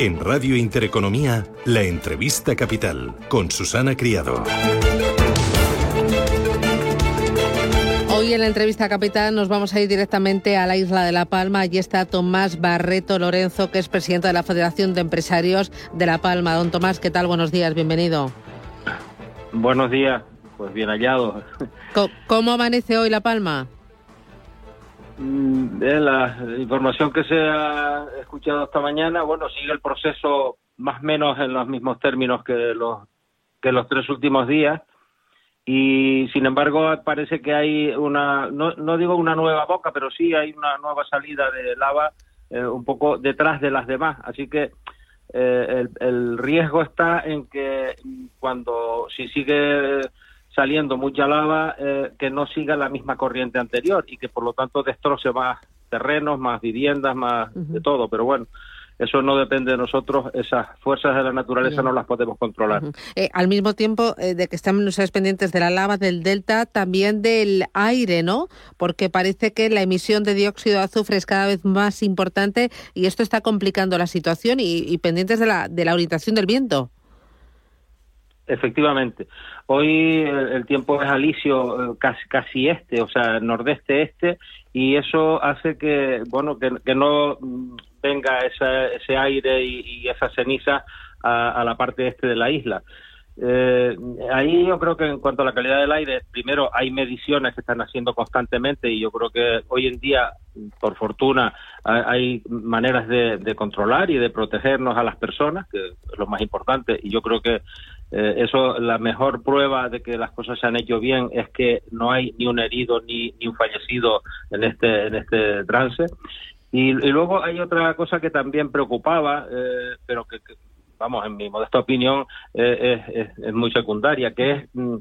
En Radio Intereconomía, la entrevista capital con Susana Criado. Hoy en la entrevista capital nos vamos a ir directamente a la isla de La Palma. Allí está Tomás Barreto Lorenzo, que es presidente de la Federación de Empresarios de La Palma. Don Tomás, ¿qué tal? Buenos días, bienvenido. Buenos días, pues bien hallado. Co- ¿Cómo amanece hoy La Palma? Mm, Bien, la información que se ha escuchado esta mañana, bueno, sigue el proceso más o menos en los mismos términos que los que los tres últimos días. Y sin embargo parece que hay una no, no digo una nueva boca, pero sí hay una nueva salida de lava eh, un poco detrás de las demás, así que eh, el, riesgo está en que mm, cuando si sigue saliendo mucha lava eh, que no siga la misma corriente anterior y que por lo tanto destroce más terrenos, más viviendas, más de todo. Pero bueno, eso no depende de nosotros, esas fuerzas de la naturaleza Bien. no las podemos controlar. Eh, al mismo tiempo eh, de que estamos ustedes pendientes de la lava, del delta, también del aire, ¿no? Porque parece que la emisión de dióxido de azufre es cada vez más importante y esto está complicando la situación y, y pendientes de la, de la orientación del viento. Efectivamente. Hoy el, el tiempo es alisio, eh, casi, casi este, o sea, nordeste-este, y eso hace que, bueno, que, que no mm, venga esa- ese aire y, y esa ceniza a, la parte este de la isla. Eh, ahí yo creo que en cuanto a la calidad del aire, primero hay mediciones que están haciendo constantemente y yo creo que hoy en día, por fortuna, ha- hay maneras de, de controlar y de protegernos a las personas, que es lo más importante, y yo creo que eh, eso, la mejor prueba de que las cosas se han hecho bien es que no hay ni un herido ni, ni un fallecido en este, en este trance. Y, y luego hay otra cosa que también preocupaba, eh, pero que, que, vamos, en mi modesta opinión, eh, es, es- es muy secundaria, que es mm,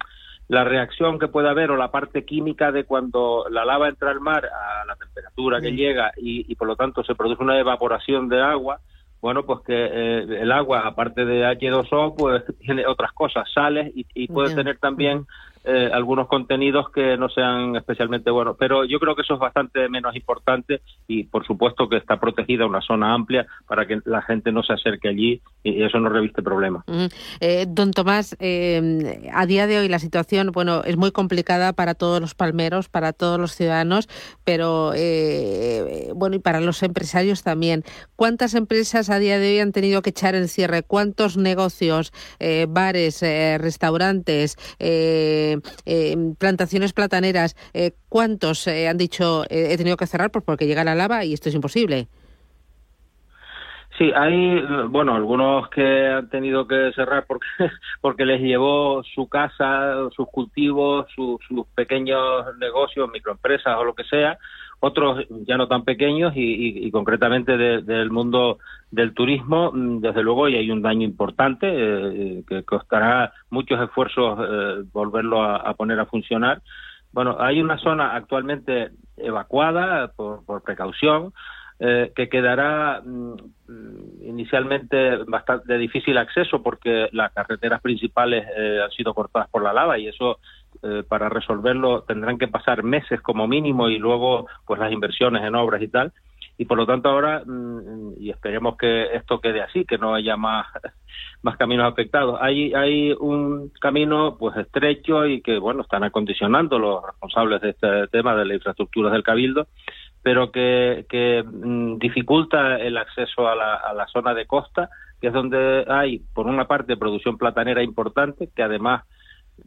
la reacción que puede haber o la parte química de cuando la lava entra al mar a la temperatura que Sí. llega y, y por lo tanto se produce una evaporación de agua, bueno, pues que eh, el agua, aparte de H2O, pues tiene otras cosas, sales y, y puede tener también eh, algunos contenidos que no sean especialmente buenos. Pero yo creo que eso es bastante menos importante y por supuesto que está protegida una zona amplia para que la gente no se acerque allí y eso no reviste problema. Mm. Eh, don Tomás, eh, a día de hoy la situación, bueno, es muy complicada para todos los palmeros, para todos los ciudadanos, pero bueno, y para los empresarios también. ¿Cuántas empresas a día de hoy han tenido que echar el cierre? ¿Cuántos negocios, bares, restaurantes, eh, eh, plantaciones plataneras, eh, cuántos eh, han dicho eh, he tenido que cerrar pues porque llega la lava y esto es imposible? Sí, hay, bueno, algunos que han tenido que cerrar porque, porque les llevó su casa, sus cultivos, su- sus pequeños negocios, microempresas o lo que sea, otros ya no tan pequeños y, y- y concretamente de- del mundo del turismo, mm, desde luego, y hay un daño importante eh, que costará muchos esfuerzos eh, volverlo a, poner a funcionar. Bueno, hay una zona actualmente evacuada por, precaución, eh, que quedará mm, mm, inicialmente bastante de difícil acceso porque las carreteras principales eh, han sido cortadas por la lava y eso eh, para resolverlo tendrán que pasar meses como mínimo y luego pues las inversiones en obras y tal. Y por lo tanto ahora mm, y esperemos que esto quede así que no haya más más caminos afectados. Hay hay un camino pues estrecho y que bueno están acondicionando los responsables de este tema de la infraestructura del cabildo pero que, que mm, dificulta el acceso a la, a la zona de costa, que es donde hay, por una parte, producción platanera importante, que además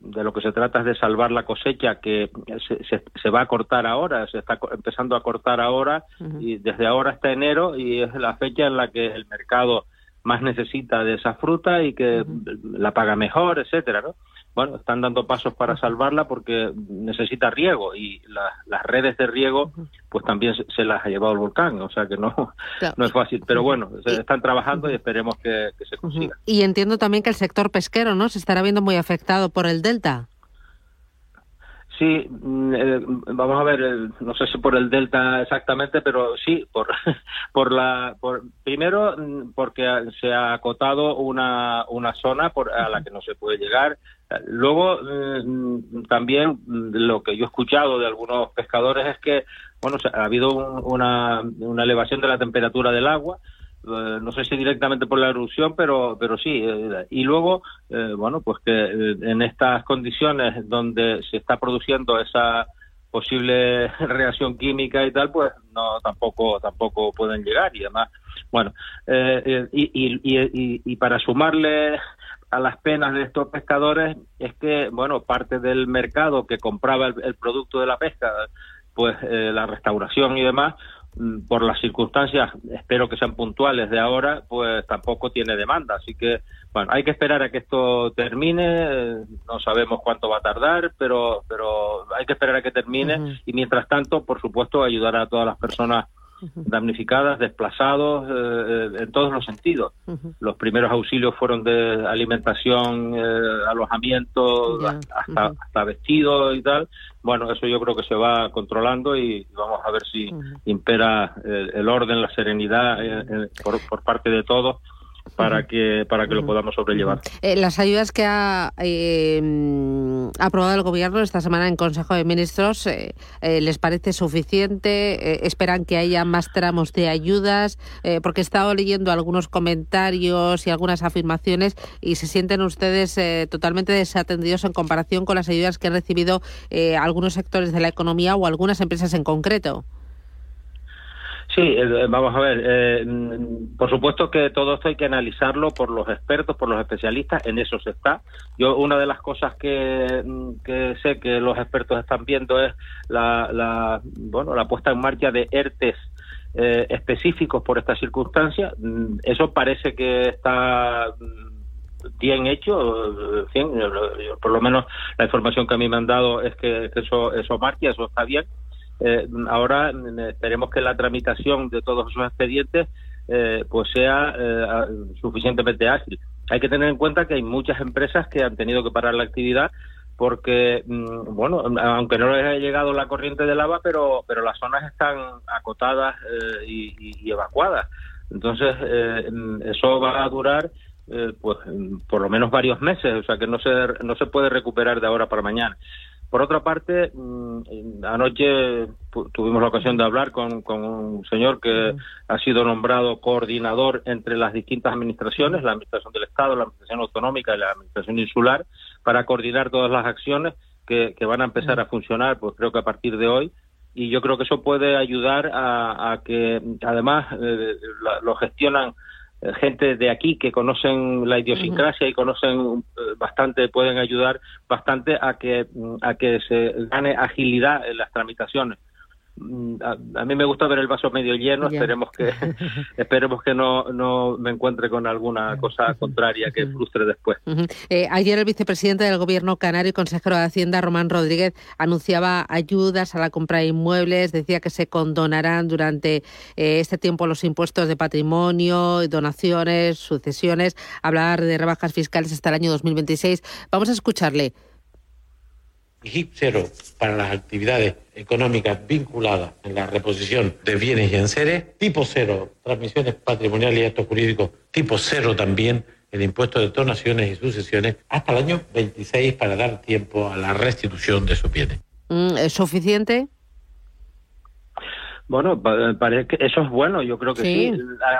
de lo que se trata es de salvar la cosecha que se, se, se va a cortar ahora, se está empezando a cortar ahora y desde ahora hasta enero y es la fecha en la que el mercado más necesita de esa fruta y que la paga mejor, etcétera, ¿no? Bueno, están dando pasos para salvarla porque necesita riego y las redes de riego pues también se, las ha llevado el volcán, o sea que no, no es fácil, pero bueno, están trabajando y esperemos que, que se consiga. Y entiendo también que el sector pesquero, ¿no? Se estará viendo muy afectado por el delta. Sí, mm, eh, vamos a ver, no sé si por el delta exactamente, pero sí, por, por la, por, primero mm, porque se ha acotado una, una zona por, a la que no se puede llegar. Luego, mm, también lo que yo he escuchado de algunos pescadores es que, bueno, ha habido una, una elevación de la temperatura del agua, eh, no sé si directamente por la erupción, pero, pero sí. Eh, y luego, eh, bueno, pues que en estas condiciones donde se está produciendo esa posible reacción química y tal, pues no tampoco tampoco pueden llegar y además, bueno, y, y, y, para sumarle a las penas de estos pescadores es que, bueno, parte del mercado que compraba el producto de la pesca, pues la restauración y demás, por las circunstancias, espero que sean puntuales de ahora, pues tampoco tiene demanda. Así que, bueno, hay que esperar a que esto termine. No sabemos cuánto va a tardar, pero, pero hay que esperar a que termine. Y mientras tanto, por supuesto, ayudar a todas las personas damnificadas, desplazados, eh, eh, en todos los sentidos. Los primeros auxilios fueron de alimentación, eh, alojamiento, hasta, hasta vestidos y tal. Bueno, eso yo creo que se va controlando y vamos a ver si impera el, orden, la serenidad por, por parte de todos para que para que lo podamos sobrellevar. Eh, las ayudas que ha eh, aprobado el gobierno esta semana en Consejo de Ministros eh, les parece suficiente. esperan que haya más tramos de ayudas porque he estado leyendo algunos comentarios y algunas afirmaciones y se sienten ustedes totalmente desatendidos en comparación con las ayudas que han recibido algunos sectores de la economía o algunas empresas en concreto. Sí, eh, vamos a ver. Eh, por supuesto que todo esto hay que analizarlo por los expertos, por los especialistas. En eso se está. Yo una de las cosas que, sé que los expertos están viendo es la, bueno la puesta en marcha de ERTES eh, específicos por esta circunstancia. Mm, eso parece que está mm, bien hecho. por lo menos la información que a mí me han dado es que eso eso marcha, eso está bien eh, ahora esperemos que la tramitación de todos esos expedientes eh, pues sea eh, suficientemente ágil. Hay que tener en cuenta que hay muchas empresas que han tenido que parar la actividad porque, mm, bueno, aunque no les haya llegado la corriente de lava, pero, pero las zonas están acotadas y, evacuadas. Entonces, eso va a durar pues por lo menos varios meses, o sea que no se, no se puede recuperar de ahora para mañana. Por otra parte, mm, anoche tuvimos la ocasión de hablar con, un señor que ha sido nombrado coordinador entre las distintas administraciones, la Administración del Estado, la Administración Autonómica y la Administración Insular, para coordinar todas las acciones que, van a empezar a funcionar, pues creo que a partir de hoy. Y yo creo que eso puede ayudar a, que, además, eh, lo gestionan gente de aquí que conocen la idiosincrasia y conocen eh, bastante, pueden ayudar bastante a que, a que se gane agilidad en las tramitaciones. Mm, a, mí me gusta ver el vaso medio lleno, esperemos que esperemos que no, no me encuentre con alguna cosa contraria que frustre después. Eh, ayer el vicepresidente del Gobierno canario y consejero de Hacienda, Román Rodríguez, anunciaba ayudas a la compra de inmuebles, decía que se condonarán durante eh, este tiempo los impuestos de patrimonio, donaciones, sucesiones, hablar de rebajas fiscales hasta el año 2026. Vamos a escucharle. GIP cero para las actividades económicas vinculadas en la reposición de bienes y enseres, tipo cero, transmisiones patrimoniales y actos jurídicos, tipo cero también el impuesto de donaciones y sucesiones hasta el año 26 para dar tiempo a la restitución de esos bienes. Mm, ¿Es suficiente? Bueno, parece que eso es bueno, yo creo que sí.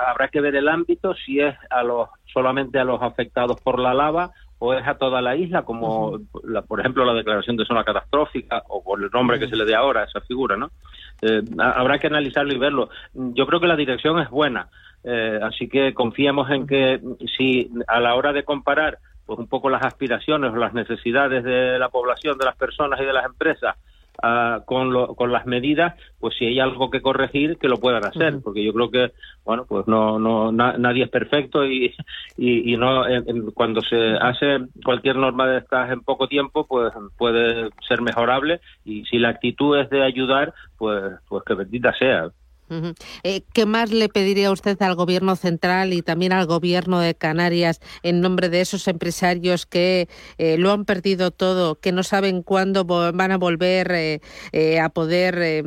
Habrá que ver el ámbito, si es a los solamente a los afectados por la lava o es a toda la isla, como por ejemplo la declaración de zona catastrófica o por el nombre que se le dé ahora a esa figura, ¿no? Eh, habrá que analizarlo y verlo. Yo creo que la dirección es buena, eh, así que confiemos en que si a la hora de comparar pues un poco las aspiraciones o las necesidades de la población, de las personas y de las empresas, con, lo, con las medidas, pues si hay algo que corregir, que lo puedan hacer, porque yo creo que, bueno, pues no, no nadie es perfecto y, y, no cuando se hace cualquier norma de estas en poco tiempo, pues puede ser mejorable y si la actitud es de ayudar, pues, pues que bendita sea. Eh, ¿Qué más le pediría usted al Gobierno central y también al Gobierno de Canarias en nombre de esos empresarios que eh, lo han perdido todo, que no saben cuándo van a volver eh, a poder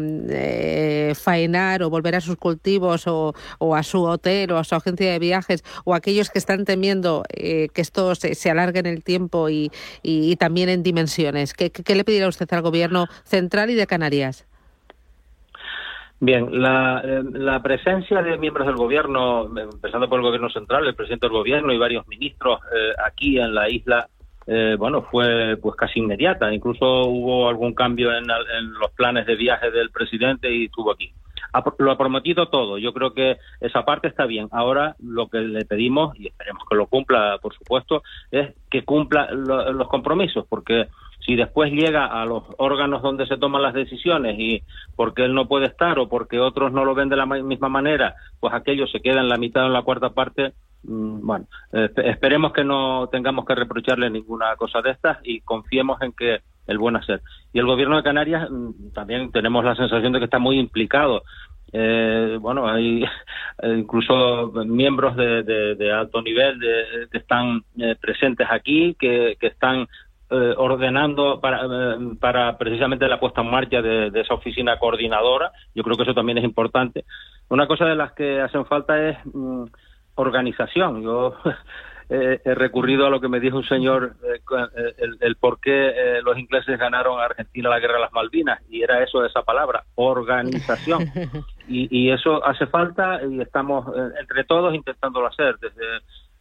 faenar o volver a sus cultivos o, a su hotel o a su agencia de viajes o aquellos que están temiendo que esto se, alargue en el tiempo y, también en dimensiones? ¿Qué, ¿Qué le pediría usted al Gobierno central y de Canarias? Bien, eh, la, presencia de miembros del gobierno, empezando por el gobierno central, el presidente del gobierno y varios ministros eh, aquí en la isla, eh, bueno, fue pues casi inmediata. Incluso hubo algún cambio en, los planes de viaje del presidente y estuvo aquí. lo ha prometido todo. Yo creo que esa parte está bien. Ahora lo que le pedimos, y esperemos que lo cumpla, por supuesto, es que cumpla los compromisos, porque si después llega a los órganos donde se toman las decisiones y porque él no puede estar o porque otros no lo ven de la misma manera, pues aquello se queda en la mitad o en la cuarta parte, mm, bueno, esperemos que no tengamos que reprocharle ninguna cosa de estas y confiemos en que el buen hacer. Y el gobierno de Canarias mm, también tenemos la sensación de que está muy implicado. Eh, bueno, hay incluso miembros de, alto nivel que están eh, presentes aquí, que, que están eh, ordenando para, eh, para precisamente la puesta en marcha de, esa oficina coordinadora. Yo creo que eso también es importante. Una cosa de las que hacen falta es mm, organización. Yo he recurrido a lo que me dijo un señor, eh, el, por qué los ingleses ganaron a Argentina la guerra de las Malvinas, y era eso, esa palabra, organización. Y, y eso hace falta y estamos entre todos intentándolo hacer. Desde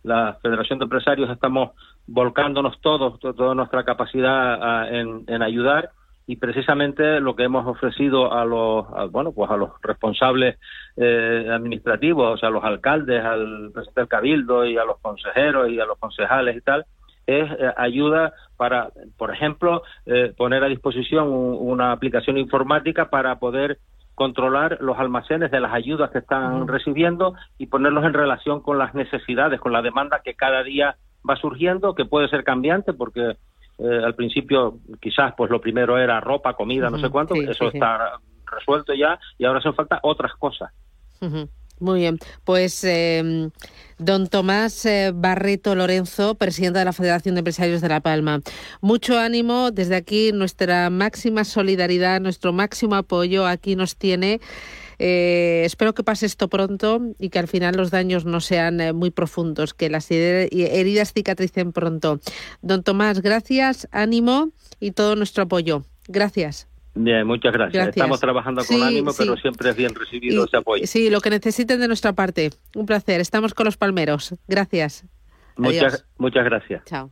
la Federación de Empresarios estamos volcándonos todos, toda nuestra capacidad en, ayudar. Y precisamente lo que hemos ofrecido a los bueno pues a los responsables eh, administrativos o sea a los alcaldes al presidente del cabildo y a los consejeros y a los concejales y tal es eh, ayuda para por ejemplo eh, poner a disposición una aplicación informática para poder controlar los almacenes de las ayudas que están recibiendo y ponerlos en relación con las necesidades, con la demanda que cada día va surgiendo, que puede ser cambiante porque eh, al principio quizás pues lo primero era ropa, comida, no sé cuánto, eso está resuelto ya y ahora hacen falta otras cosas. Muy bien, pues eh, don Tomás eh, Barreto Lorenzo, presidente de la Federación de Empresarios de La Palma. Mucho ánimo, desde aquí nuestra máxima solidaridad, nuestro máximo apoyo aquí nos tiene. Eh, espero que pase esto pronto y que al final los daños no sean muy profundos, que las heridas cicatricen pronto. Don Tomás, gracias, ánimo y todo nuestro apoyo. Gracias. Bien, muchas gracias. Estamos trabajando con ánimo, pero siempre es bien recibido ese apoyo. Sí, lo que necesiten de nuestra parte. Un placer. Estamos con los palmeros. Gracias. Muchas, muchas gracias. Chao.